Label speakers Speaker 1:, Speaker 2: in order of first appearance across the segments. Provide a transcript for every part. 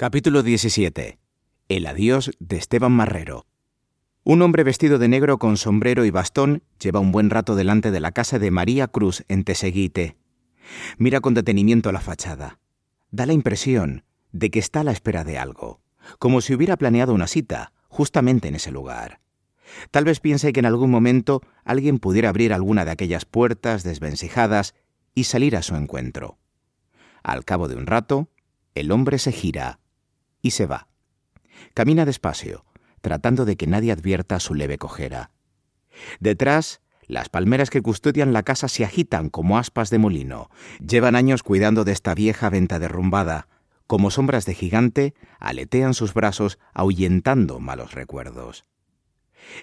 Speaker 1: Capítulo 17. El adiós de Esteban Marrero. Un hombre vestido de negro con sombrero y bastón lleva un buen rato delante de la casa de María Cruz en Teseguite. Mira con detenimiento la fachada. Da la impresión de que está a la espera de algo, como si hubiera planeado una cita justamente en ese lugar. Tal vez piense que en algún momento alguien pudiera abrir alguna de aquellas puertas desvencijadas y salir a su encuentro. Al cabo de un rato, el hombre se gira y se va. Camina despacio, tratando de que nadie advierta su leve cojera. Detrás, las palmeras que custodian la casa se agitan como aspas de molino. Llevan años cuidando de esta vieja venta derrumbada. Como sombras de gigante, aletean sus brazos ahuyentando malos recuerdos.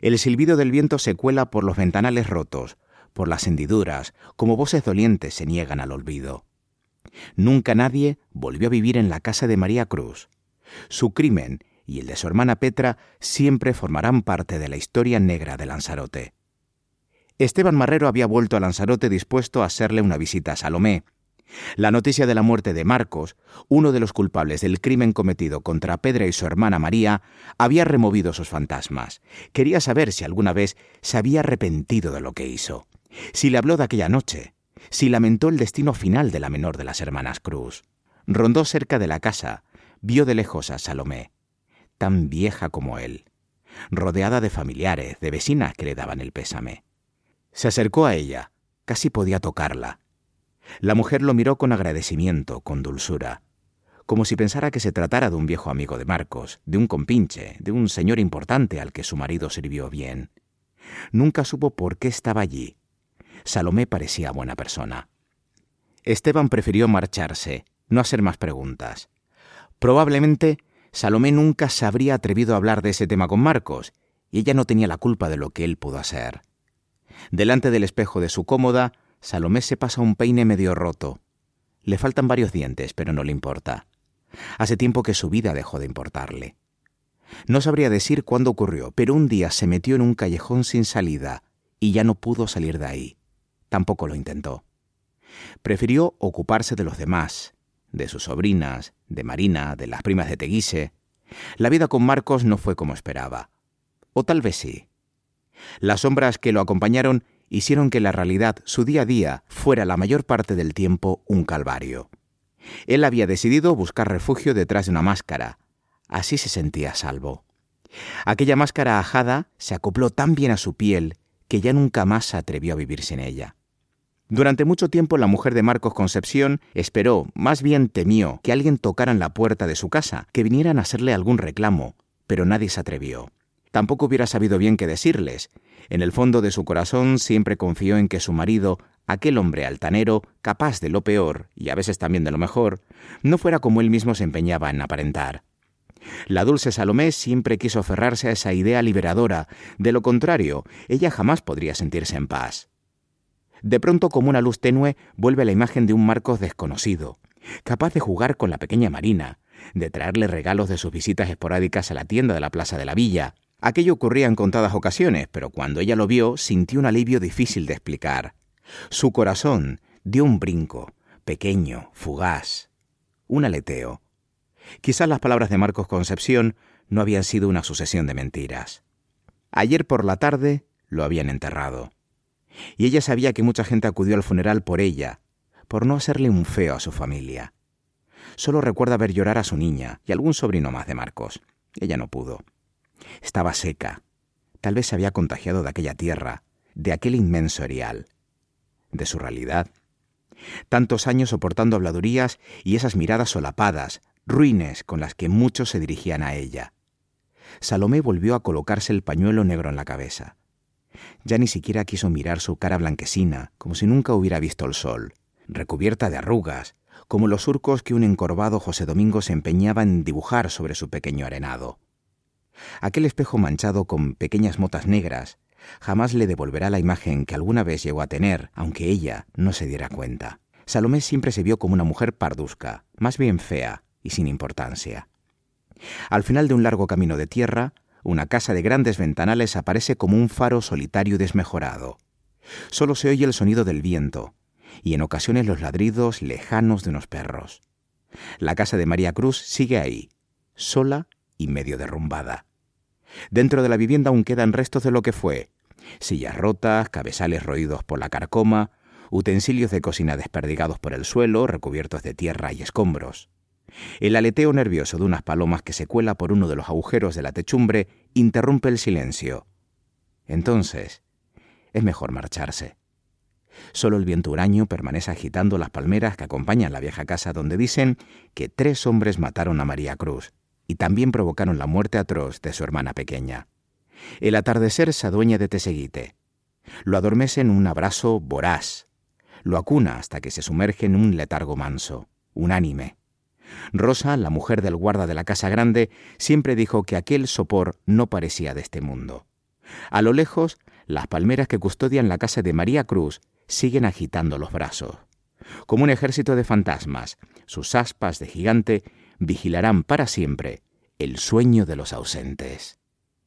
Speaker 1: El silbido del viento se cuela por los ventanales rotos, por las hendiduras, como voces dolientes se niegan al olvido. Nunca nadie volvió a vivir en la casa de María Cruz. Su crimen y el de su hermana Petra siempre formarán parte de la historia negra de Lanzarote. Esteban Marrero había vuelto a Lanzarote dispuesto a hacerle una visita a Salomé. La noticia de la muerte de Marcos, uno de los culpables del crimen cometido contra Pedra y su hermana María, había removido sus fantasmas. Quería saber si alguna vez se había arrepentido de lo que hizo, si le habló de aquella noche, si lamentó el destino final de la menor de las hermanas Cruz. Rondó cerca de la casa, vio de lejos a Salomé, tan vieja como él, rodeada de familiares, de vecinas que le daban el pésame. Se acercó a ella, casi podía tocarla. La mujer lo miró con agradecimiento, con dulzura, como si pensara que se tratara de un viejo amigo de Marcos, de un compinche, de un señor importante al que su marido sirvió bien. Nunca supo por qué estaba allí. Salomé parecía buena persona. Esteban prefirió marcharse, no hacer más preguntas. Probablemente Salomé nunca se habría atrevido a hablar de ese tema con Marcos, y ella no tenía la culpa de lo que él pudo hacer. Delante del espejo de su cómoda, Salomé se pasa un peine medio roto. Le faltan varios dientes, pero no le importa. Hace tiempo que su vida dejó de importarle. No sabría decir cuándo ocurrió, pero un día se metió en un callejón sin salida y ya no pudo salir de ahí. Tampoco lo intentó. Prefirió ocuparse de los demás, de sus sobrinas, de Marina, de las primas de Teguise. La vida con Marcos no fue como esperaba. O tal vez sí. Las sombras que lo acompañaron hicieron que la realidad, su día a día, fuera la mayor parte del tiempo un calvario. Él había decidido buscar refugio detrás de una máscara. Así se sentía salvo. Aquella máscara ajada se acopló tan bien a su piel que ya nunca más se atrevió a vivir sin ella. Durante mucho tiempo la mujer de Marcos Concepción esperó, más bien temió, que alguien tocara en la puerta de su casa, que vinieran a hacerle algún reclamo, pero nadie se atrevió. Tampoco hubiera sabido bien qué decirles. En el fondo de su corazón siempre confió en que su marido, aquel hombre altanero, capaz de lo peor y a veces también de lo mejor, no fuera como él mismo se empeñaba en aparentar. La dulce Salomé siempre quiso aferrarse a esa idea liberadora, de lo contrario, ella jamás podría sentirse en paz. De pronto, como una luz tenue, vuelve la imagen de un Marcos desconocido, capaz de jugar con la pequeña Marina, de traerle regalos de sus visitas esporádicas a la tienda de la Plaza de la Villa. Aquello ocurría en contadas ocasiones, pero cuando ella lo vio sintió un alivio difícil de explicar. Su corazón dio un brinco, pequeño, fugaz, un aleteo. Quizás las palabras de Marcos Concepción no habían sido una sucesión de mentiras. Ayer por la tarde lo habían enterrado y ella sabía que mucha gente acudió al funeral por ella, por no hacerle un feo a su familia. Solo recuerda ver llorar a su niña y algún sobrino más de Marcos. Ella no pudo. Estaba seca. Tal vez se había contagiado de aquella tierra, de aquel inmenso erial, de su realidad. Tantos años soportando habladurías y esas miradas solapadas, ruines con las que muchos se dirigían a ella. Salomé volvió a colocarse el pañuelo negro en la cabeza. Ya ni siquiera quiso mirar su cara blanquecina, como si nunca hubiera visto el sol, recubierta de arrugas, como los surcos que un encorvado José Domingo se empeñaba en dibujar sobre su pequeño arenado. Aquel espejo manchado con pequeñas motas negras jamás le devolverá la imagen que alguna vez llegó a tener, aunque ella no se diera cuenta. Salomé siempre se vio como una mujer parduzca, más bien fea y sin importancia. Al final de un largo camino de tierra, una casa de grandes ventanales aparece como un faro solitario y desmejorado. Solo se oye el sonido del viento y en ocasiones los ladridos lejanos de unos perros. La casa de María Cruz sigue ahí, sola y medio derrumbada. Dentro de la vivienda aún quedan restos de lo que fue. Sillas rotas, cabezales roídos por la carcoma, utensilios de cocina desperdigados por el suelo, recubiertos de tierra y escombros. El aleteo nervioso de unas palomas que se cuela por uno de los agujeros de la techumbre interrumpe el silencio. Entonces, es mejor marcharse. Solo el viento huraño permanece agitando las palmeras que acompañan la vieja casa donde dicen que tres hombres mataron a María Cruz y también provocaron la muerte atroz de su hermana pequeña. El atardecer se adueña de Teseguite. Lo adormece en un abrazo voraz. Lo acuna hasta que se sumerge en un letargo manso, unánime. Rosa, la mujer del guarda de la casa grande, siempre dijo que aquel sopor no parecía de este mundo. A lo lejos, las palmeras que custodian la casa de María Cruz siguen agitando los brazos. Como un ejército de fantasmas, sus aspas de gigante vigilarán para siempre el sueño de los ausentes.